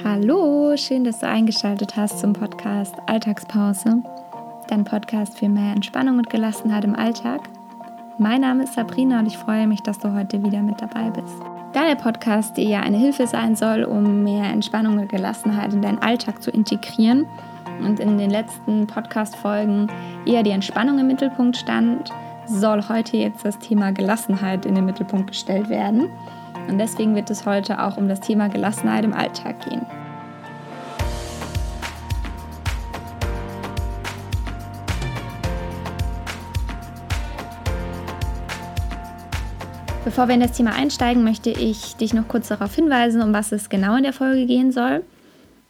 Hallo, schön, dass du eingeschaltet hast zum Podcast Alltagspause, dein Podcast für mehr Entspannung und Gelassenheit im Alltag. Mein Name ist Sabrina und ich freue mich, dass du heute wieder mit dabei bist. Da der Podcast dir ja eine Hilfe sein soll, um mehr Entspannung und Gelassenheit in deinen Alltag zu integrieren und in den letzten Podcast-Folgen eher die Entspannung im Mittelpunkt stand, soll heute jetzt das Thema Gelassenheit in den Mittelpunkt gestellt werden. Und deswegen wird es heute auch um das Thema Gelassenheit im Alltag gehen. Bevor wir in das Thema einsteigen, möchte ich dich noch kurz darauf hinweisen, um was es genau in der Folge gehen soll.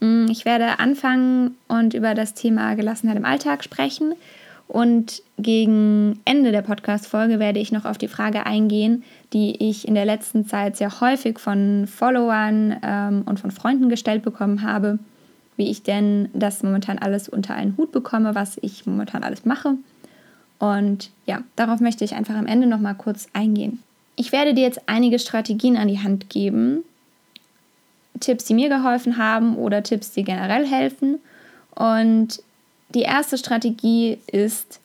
Mm, ich werde anfangen und über das Thema Gelassenheit im Alltag sprechen. Und gegen Ende der Podcast-Folge werde ich noch auf die Frage eingehen, die ich in der letzten Zeit sehr häufig von Followern ähm, und von Freunden gestellt bekommen habe, wie ich denn das momentan alles unter einen Hut bekomme, was ich momentan alles mache. Und ja, darauf möchte ich einfach am Ende noch mal kurz eingehen. Ich werde dir jetzt einige Strategien an die Hand geben, Tipps, die mir geholfen haben oder Tipps, die generell helfen. Und die erste Strategie ist,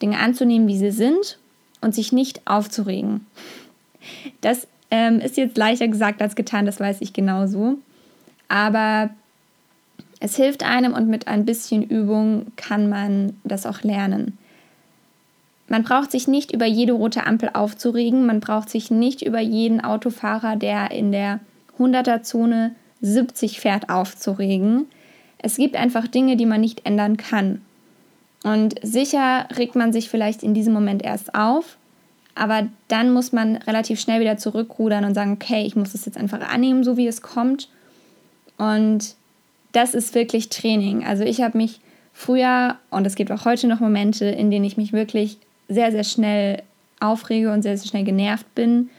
Dinge anzunehmen, wie sie sind und sich nicht aufzuregen. Das ähm, ist jetzt leichter gesagt als getan, das weiß ich genauso. Aber es hilft einem und mit ein bisschen Übung kann man das auch lernen. Man braucht sich nicht über jede rote Ampel aufzuregen, man braucht sich nicht über jeden Autofahrer, der in der 100er-Zone 70 fährt, aufzuregen. Es gibt einfach Dinge, die man nicht ändern kann. Und sicher regt man sich vielleicht in diesem Moment erst auf, aber dann muss man relativ schnell wieder zurückrudern und sagen, okay, ich muss es jetzt einfach annehmen, so wie es kommt. Und das ist wirklich Training. Also ich habe mich früher, und es gibt auch heute noch Momente, in denen ich mich wirklich sehr, sehr schnell aufrege und sehr, sehr schnell genervt bin.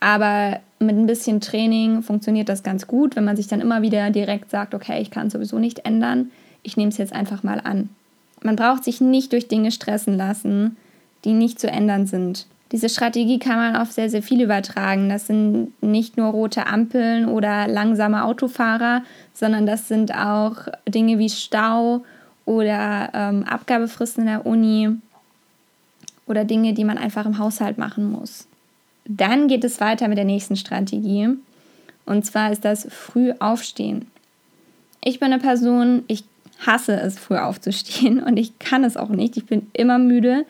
Aber mit ein bisschen Training funktioniert das ganz gut, wenn man sich dann immer wieder direkt sagt, okay, ich kann es sowieso nicht ändern, ich nehme es jetzt einfach mal an. Man braucht sich nicht durch Dinge stressen lassen, die nicht zu ändern sind. Diese Strategie kann man auf sehr, sehr viel übertragen. Das sind nicht nur rote Ampeln oder langsame Autofahrer, sondern das sind auch Dinge wie Stau oder ähm, Abgabefristen in der Uni oder Dinge, die man einfach im Haushalt machen muss. Dann geht es weiter mit der nächsten Strategie. Und zwar ist das früh aufstehen. Ich bin eine Person, ich hasse es, früh aufzustehen und ich kann es auch nicht. Ich bin immer müde.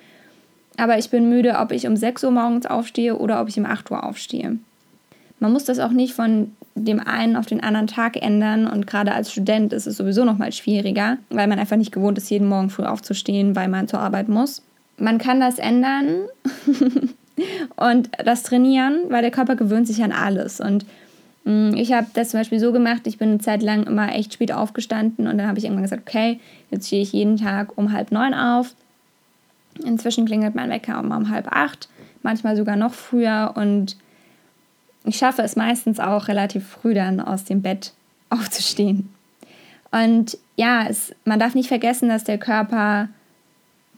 Aber ich bin müde, ob ich um 6 Uhr morgens aufstehe oder ob ich um 8 Uhr aufstehe. Man muss das auch nicht von dem einen auf den anderen Tag ändern und gerade als Student ist es sowieso noch mal schwieriger, weil man einfach nicht gewohnt ist, jeden Morgen früh aufzustehen, weil man zur Arbeit muss. Man kann das ändern, und das Trainieren, weil der Körper gewöhnt sich an alles. Und mm, ich habe das zum Beispiel so gemacht, ich bin eine Zeit lang immer echt spät aufgestanden und dann habe ich irgendwann gesagt, okay, jetzt stehe ich jeden Tag um halb neun auf. Inzwischen klingelt mein Wecker um, um halb acht, manchmal sogar noch früher und ich schaffe es meistens auch relativ früh dann aus dem Bett aufzustehen. Und ja, es, man darf nicht vergessen, dass der Körper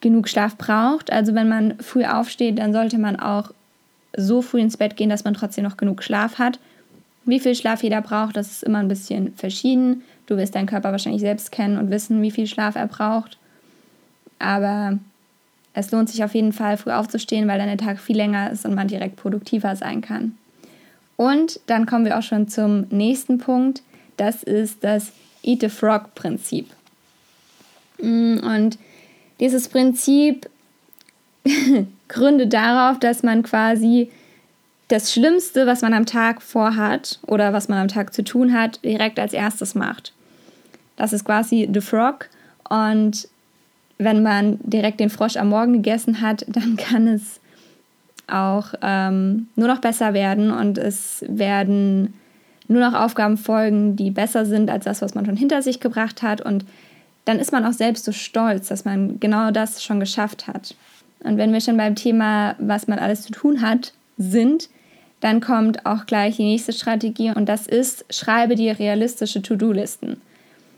genug Schlaf braucht. Also wenn man früh aufsteht, dann sollte man auch so früh ins Bett gehen, dass man trotzdem noch genug Schlaf hat. Wie viel Schlaf jeder braucht, das ist immer ein bisschen verschieden. Du wirst deinen Körper wahrscheinlich selbst kennen und wissen, wie viel Schlaf er braucht. Aber es lohnt sich auf jeden Fall, früh aufzustehen, weil dann der Tag viel länger ist und man direkt produktiver sein kann. Und dann kommen wir auch schon zum nächsten Punkt. Das ist das Eat the Frog Prinzip. Mm, und dieses Prinzip gründet darauf, dass man quasi das Schlimmste, was man am Tag vorhat oder was man am Tag zu tun hat, direkt als erstes macht. Das ist quasi The Frog und wenn man direkt den Frosch am Morgen gegessen hat, dann kann es auch ähm, nur noch besser werden und es werden nur noch Aufgaben folgen, die besser sind als das, was man schon hinter sich gebracht hat und dann ist man auch selbst so stolz, dass man genau das schon geschafft hat. Und wenn wir schon beim Thema, was man alles zu tun hat, sind, dann kommt auch gleich die nächste Strategie und das ist, schreibe dir realistische To-Do-Listen.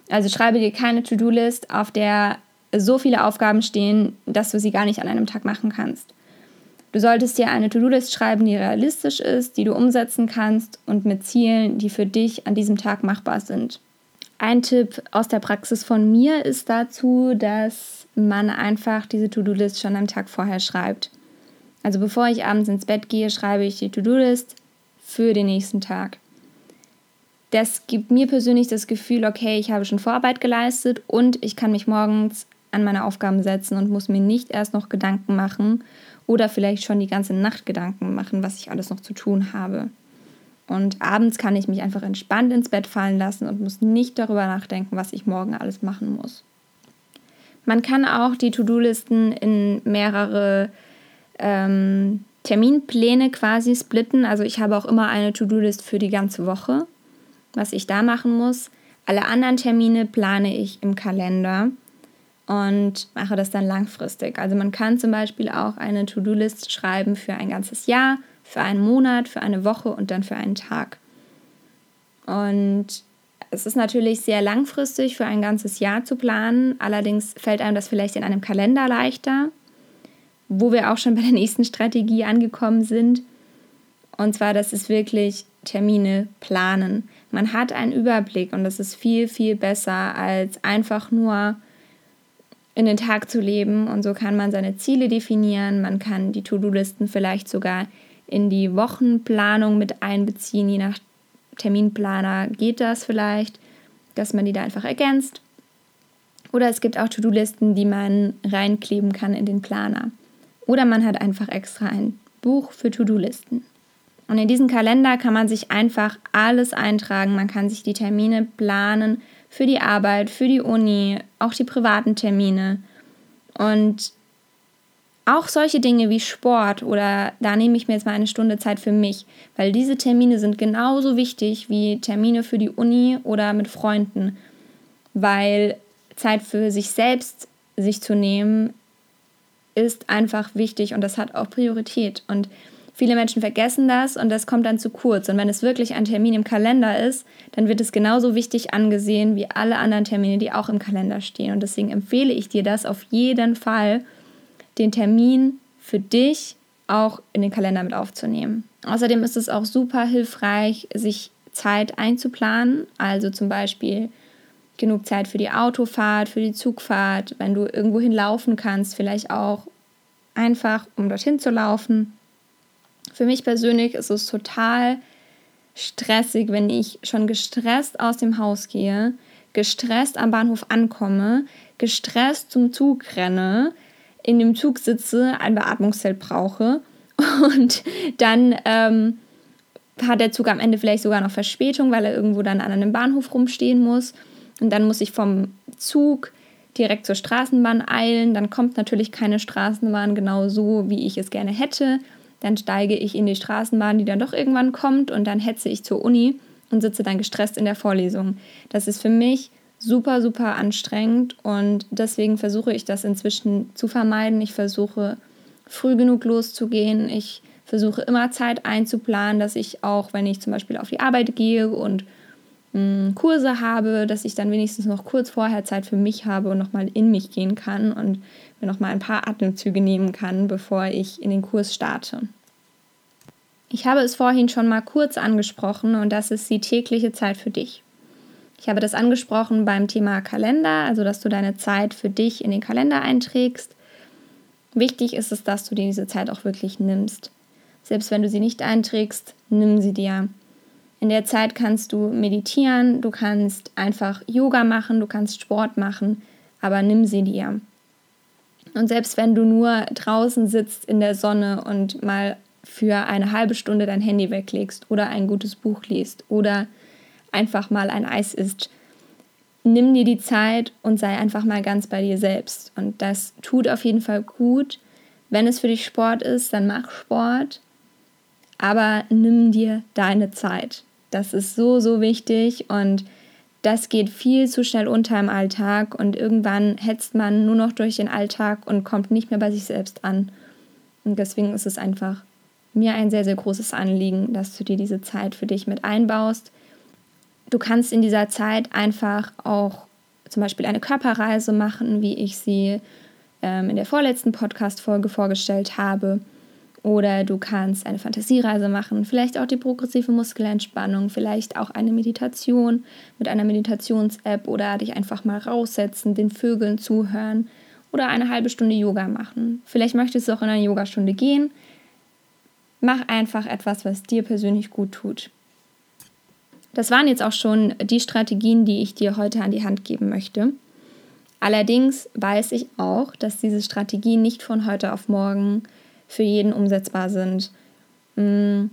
Also schreibe dir keine To-Do-List, auf der so viele Aufgaben stehen, dass du sie gar nicht an einem Tag machen kannst. Du solltest dir eine To-Do-List schreiben, die realistisch ist, die du umsetzen kannst und mit Zielen, die für dich an diesem Tag machbar sind. Ein Tipp aus der Praxis von mir ist dazu, dass man einfach diese To-Do-List schon am Tag vorher schreibt. Also bevor ich abends ins Bett gehe, schreibe ich die To-Do-List für den nächsten Tag. Das gibt mir persönlich das Gefühl, okay, ich habe schon Vorarbeit geleistet und ich kann mich morgens an meine Aufgaben setzen und muss mir nicht erst noch Gedanken machen oder vielleicht schon die ganze Nacht Gedanken machen, was ich alles noch zu tun habe. Und abends kann ich mich einfach entspannt ins Bett fallen lassen und muss nicht darüber nachdenken, was ich morgen alles machen muss. Man kann auch die To-Do-Listen in mehrere ähm, Terminpläne quasi splitten. Also ich habe auch immer eine To-Do-List für die ganze Woche, was ich da machen muss. Alle anderen Termine plane ich im Kalender und mache das dann langfristig. Also man kann zum Beispiel auch eine To-Do-List schreiben für ein ganzes Jahr für einen Monat, für eine Woche und dann für einen Tag. Und es ist natürlich sehr langfristig für ein ganzes Jahr zu planen. Allerdings fällt einem das vielleicht in einem Kalender leichter, wo wir auch schon bei der nächsten Strategie angekommen sind. Und zwar, das ist wirklich Termine planen. Man hat einen Überblick und das ist viel, viel besser, als einfach nur in den Tag zu leben. Und so kann man seine Ziele definieren. Man kann die To-Do-Listen vielleicht sogar in die Wochenplanung mit einbeziehen. Je nach Terminplaner geht das vielleicht, dass man die da einfach ergänzt. Oder es gibt auch To-Do-Listen, die man reinkleben kann in den Planer. Oder man hat einfach extra ein Buch für To-Do-Listen. Und in diesen Kalender kann man sich einfach alles eintragen. Man kann sich die Termine planen für die Arbeit, für die Uni, auch die privaten Termine. Und auch solche Dinge wie Sport oder da nehme ich mir jetzt mal eine Stunde Zeit für mich, weil diese Termine sind genauso wichtig wie Termine für die Uni oder mit Freunden, weil Zeit für sich selbst sich zu nehmen ist einfach wichtig und das hat auch Priorität. Und viele Menschen vergessen das und das kommt dann zu kurz. Und wenn es wirklich ein Termin im Kalender ist, dann wird es genauso wichtig angesehen wie alle anderen Termine, die auch im Kalender stehen. Und deswegen empfehle ich dir das auf jeden Fall den Termin für dich auch in den Kalender mit aufzunehmen. Außerdem ist es auch super hilfreich, sich Zeit einzuplanen, also zum Beispiel genug Zeit für die Autofahrt, für die Zugfahrt, wenn du irgendwo hinlaufen kannst, vielleicht auch einfach, um dorthin zu laufen. Für mich persönlich ist es total stressig, wenn ich schon gestresst aus dem Haus gehe, gestresst am Bahnhof ankomme, gestresst zum Zug renne, in dem Zug sitze, ein Beatmungszelt brauche und dann ähm, hat der Zug am Ende vielleicht sogar noch Verspätung, weil er irgendwo dann an einem Bahnhof rumstehen muss. Und dann muss ich vom Zug direkt zur Straßenbahn eilen. Dann kommt natürlich keine Straßenbahn genau so, wie ich es gerne hätte. Dann steige ich in die Straßenbahn, die dann doch irgendwann kommt und dann hetze ich zur Uni und sitze dann gestresst in der Vorlesung. Das ist für mich super, super anstrengend und deswegen versuche ich das inzwischen zu vermeiden. Ich versuche früh genug loszugehen. Ich versuche immer Zeit einzuplanen, dass ich auch, wenn ich zum Beispiel auf die Arbeit gehe und mh, hm, Kurse habe, dass ich dann wenigstens noch kurz vorher Zeit für mich habe und nochmal in mich gehen kann und mir nochmal ein paar Atemzüge nehmen kann, bevor ich in den Kurs starte. Ich habe es vorhin schon mal kurz angesprochen und das ist die tägliche Zeit für dich. Ich habe das angesprochen beim Thema Kalender, also dass du deine Zeit für dich in den Kalender einträgst. Wichtig ist es, dass du dir diese Zeit auch wirklich nimmst. Selbst wenn du sie nicht einträgst, nimm sie dir. In der Zeit kannst du meditieren, du kannst einfach Yoga machen, du kannst Sport machen, aber nimm sie dir. Und selbst wenn du nur draußen sitzt in der Sonne und mal für eine halbe Stunde dein Handy weglegst oder ein gutes Buch liest oder einfach mal ein Eis isst. Nimm dir die Zeit und sei einfach mal ganz bei dir selbst. Und das tut auf jeden Fall gut. Wenn es für dich Sport ist, dann mach Sport. Aber nimm dir deine Zeit. Das ist so, so wichtig und das geht viel zu schnell unter im Alltag und irgendwann hetzt man nur noch durch den Alltag und kommt nicht mehr bei sich selbst an. Und deswegen ist es einfach mir ein sehr, sehr großes Anliegen, dass du dir diese Zeit für dich mit einbaust, Du kannst in dieser Zeit einfach auch zum Beispiel eine Körperreise machen, wie ich sie ähm, in der vorletzten Podcast-Folge vorgestellt habe. Oder du kannst eine Fantasiereise machen, vielleicht auch die progressive Muskelentspannung, vielleicht auch eine Meditation mit einer Meditations-App oder dich einfach mal raussetzen, den Vögeln zuhören oder eine halbe Stunde Yoga machen. Vielleicht möchtest du auch in eine Yogastunde gehen. Mach einfach etwas, was dir persönlich gut tut. Das waren jetzt auch schon die Strategien, die ich dir heute an die Hand geben möchte. Allerdings weiß ich auch, dass diese Strategien nicht von heute auf morgen für jeden umsetzbar sind. Mm,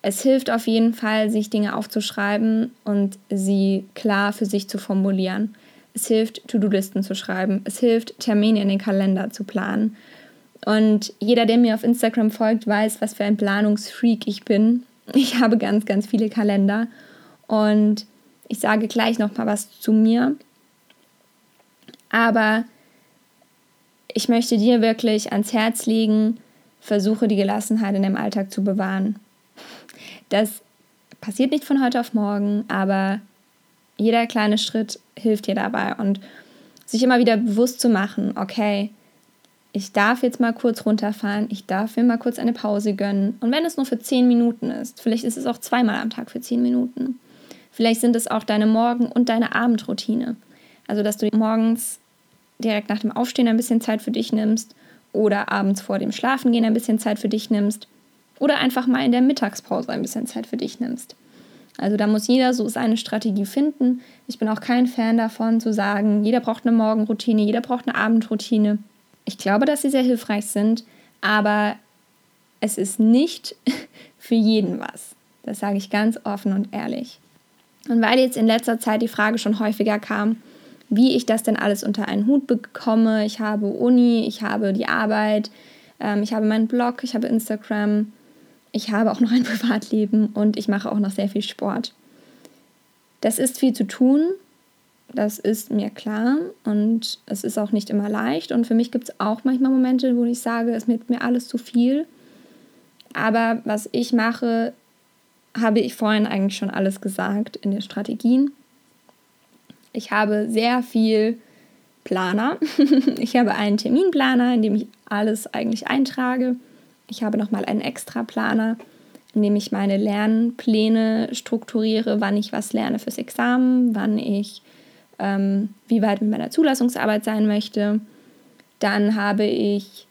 es hilft auf jeden Fall, sich Dinge aufzuschreiben und sie klar für sich zu formulieren. Es hilft, To-Do-Listen zu schreiben. Es hilft, Termine in den Kalender zu planen. Und jeder, der mir auf Instagram folgt, weiß, was für ein Planungsfreak ich bin. Ich habe ganz, ganz viele Kalender. Und ich sage gleich noch mal was zu mir. Aber ich möchte dir wirklich ans Herz legen, versuche die Gelassenheit in dem Alltag zu bewahren. Das passiert nicht von heute auf morgen, aber jeder kleine Schritt hilft dir dabei und sich immer wieder bewusst zu machen, okay, ich darf jetzt mal kurz runterfahren, ich darf mir mal kurz eine Pause gönnen. Und wenn es nur für zehn Minuten ist, vielleicht ist es auch zweimal am Tag für zehn Minuten. Vielleicht sind es auch deine Morgen- und deine Abendroutine. Also, dass du morgens direkt nach dem Aufstehen ein bisschen Zeit für dich nimmst oder abends vor dem Schlafengehen ein bisschen Zeit für dich nimmst oder einfach mal in der Mittagspause ein bisschen Zeit für dich nimmst. Also da muss jeder so seine Strategie finden. Ich bin auch kein Fan davon zu sagen, jeder braucht eine Morgenroutine, jeder braucht eine Abendroutine. Ich glaube, dass sie sehr hilfreich sind, aber es ist nicht für jeden was. Das sage ich ganz offen und ehrlich. Und weil jetzt in letzter Zeit die Frage schon häufiger kam, wie ich das denn alles unter einen Hut bekomme. Ich habe Uni, ich habe die Arbeit, ähm, ich habe meinen Blog, ich habe Instagram, ich habe auch noch ein Privatleben und ich mache auch noch sehr viel Sport. Das ist viel zu tun, das ist mir klar und es ist auch nicht immer leicht. Und für mich gibt es auch manchmal Momente, wo ich sage, es wird mir alles zu viel. Aber was ich mache, habe ich vorhin eigentlich schon alles gesagt in den Strategien. Ich habe sehr viel Planer. ich habe einen Terminplaner, in dem ich alles eigentlich eintrage. Ich habe nochmal einen extra Planer, in dem ich meine Lernpläne strukturiere, wann ich was lerne fürs Examen, wann ich ähm, wie weit mit meiner Zulassungsarbeit sein möchte. Dann habe ich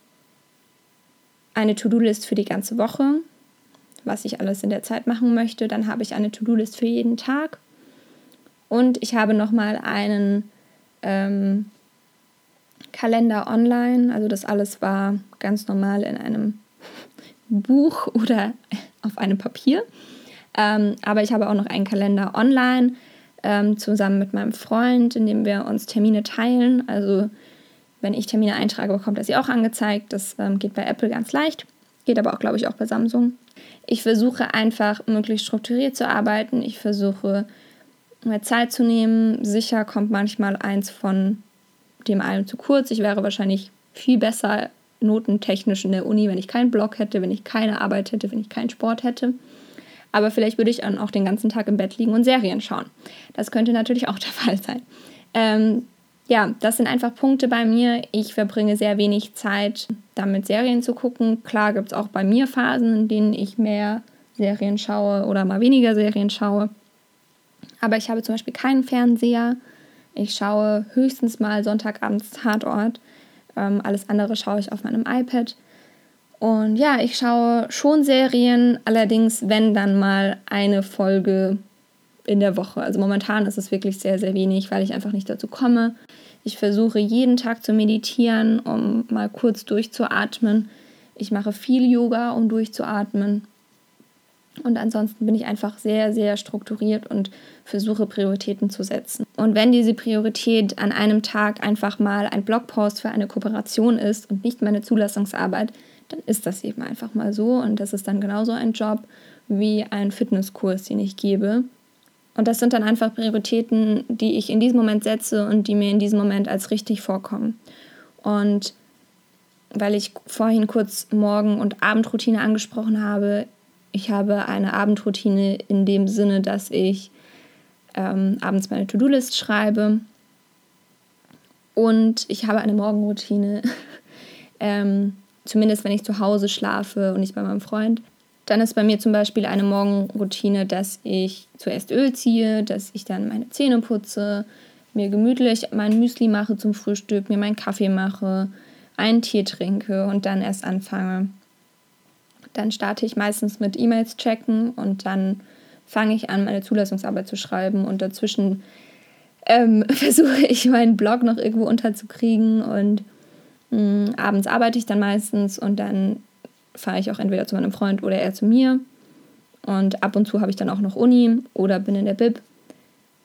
eine To-Do-List für die ganze Woche, was ich alles in der Zeit machen möchte. Dann habe ich eine To-Do-List für jeden Tag und ich habe nochmal einen ähm, Kalender online. Also das alles war ganz normal in einem Buch oder auf einem Papier. Ähm, aber ich habe auch noch einen Kalender online ähm, zusammen mit meinem Freund, in dem wir uns Termine teilen. Also wenn ich Termine eintrage, bekommt er sie auch angezeigt. Das ähm, geht bei Apple ganz leicht. Geht aber auch, glaube ich, auch bei Samsung. Ich versuche einfach möglichst strukturiert zu arbeiten. Ich versuche mehr Zeit zu nehmen. Sicher kommt manchmal eins von dem allem zu kurz. Ich wäre wahrscheinlich viel besser notentechnisch in der Uni, wenn ich keinen Blog hätte, wenn ich keine Arbeit hätte, wenn ich keinen Sport hätte. Aber vielleicht würde ich dann auch den ganzen Tag im Bett liegen und Serien schauen. Das könnte natürlich auch der Fall sein. Ähm, ja, das sind einfach Punkte bei mir. Ich verbringe sehr wenig Zeit damit, Serien zu gucken. Klar gibt es auch bei mir Phasen, in denen ich mehr Serien schaue oder mal weniger Serien schaue. Aber ich habe zum Beispiel keinen Fernseher. Ich schaue höchstens mal Sonntagabends Tatort. Ähm, alles andere schaue ich auf meinem iPad. Und ja, ich schaue schon Serien, allerdings wenn dann mal eine Folge in der Woche. Also momentan ist es wirklich sehr, sehr wenig, weil ich einfach nicht dazu komme. Ich versuche jeden Tag zu meditieren, um mal kurz durchzuatmen. Ich mache viel Yoga, um durchzuatmen. Und ansonsten bin ich einfach sehr, sehr strukturiert und versuche Prioritäten zu setzen. Und wenn diese Priorität an einem Tag einfach mal ein Blogpost für eine Kooperation ist und nicht meine Zulassungsarbeit, dann ist das eben einfach mal so. Und das ist dann genauso ein Job wie ein Fitnesskurs, den ich gebe. Und das sind dann einfach Prioritäten, die ich in diesem Moment setze und die mir in diesem Moment als richtig vorkommen. Und weil ich vorhin kurz Morgen- und Abendroutine angesprochen habe, ich habe eine Abendroutine in dem Sinne, dass ich ähm, abends meine To-Do-List schreibe und ich habe eine Morgenroutine, ähm, zumindest wenn ich zu Hause schlafe und nicht bei meinem Freund. Dann ist bei mir zum Beispiel eine Morgenroutine, dass ich zuerst Öl ziehe, dass ich dann meine Zähne putze, mir gemütlich mein Müsli mache zum Frühstück, mir meinen Kaffee mache, einen Tee trinke und dann erst anfange. Dann starte ich meistens mit E-Mails checken und dann fange ich an, meine Zulassungsarbeit zu schreiben und dazwischen ähm, versuche ich meinen Blog noch irgendwo unterzukriegen und mh, mm, abends arbeite ich dann meistens und dann fahre ich auch entweder zu meinem Freund oder er zu mir. Und ab und zu habe ich dann auch noch Uni oder bin in der Bib.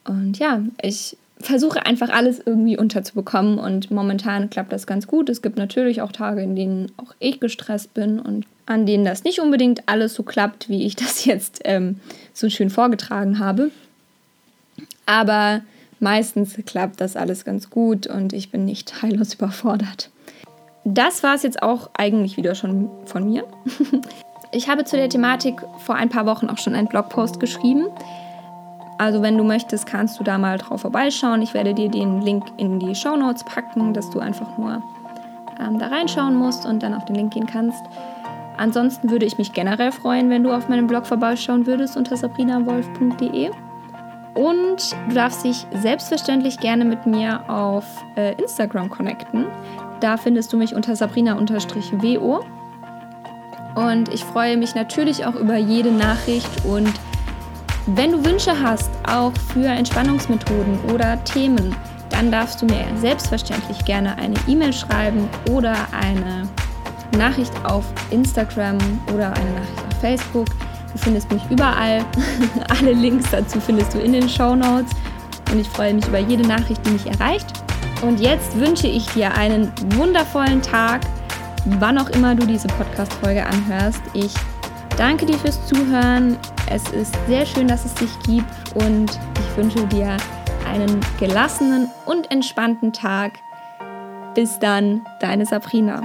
Und ja, ich versuche einfach alles irgendwie unterzubekommen und momentan klappt das ganz gut. Es gibt natürlich auch Tage, in denen auch ich gestresst bin und an denen das nicht unbedingt alles so klappt, wie ich das jetzt ähm, so schön vorgetragen habe. Aber meistens klappt das alles ganz gut und ich bin nicht heillos überfordert. Das war es jetzt auch eigentlich wieder schon von mir. Ich habe zu der Thematik vor ein paar Wochen auch schon einen Blogpost geschrieben. Also wenn du möchtest, kannst du da mal drauf vorbeischauen. Ich werde dir den Link in die Show Notes packen, dass du einfach nur ähm, da reinschauen musst und dann auf den Link gehen kannst. Ansonsten würde ich mich generell freuen, wenn du auf meinem Blog vorbeischauen würdest unter sabrinawolf.de. Und du darfst dich selbstverständlich gerne mit mir auf äh, Instagram connecten. Da findest du mich unter sabrina-wo. Und ich freue mich natürlich auch über jede Nachricht und wenn du Wünsche hast, auch für Entspannungsmethoden oder Themen, dann darfst du mir selbstverständlich gerne eine E-Mail schreiben oder eine Nachricht auf Instagram oder eine Nachricht auf Facebook. Du findest mich überall. Alle Links dazu findest du in den Show Notes. Und ich freue mich über jede Nachricht, die mich erreicht. Und jetzt wünsche ich dir einen wundervollen Tag, wann auch immer du diese Podcast-Folge anhörst. Ich danke dir fürs Zuhören. Es ist sehr schön, dass es dich gibt und ich wünsche dir einen gelassenen und entspannten Tag. Bis dann, deine Sabrina.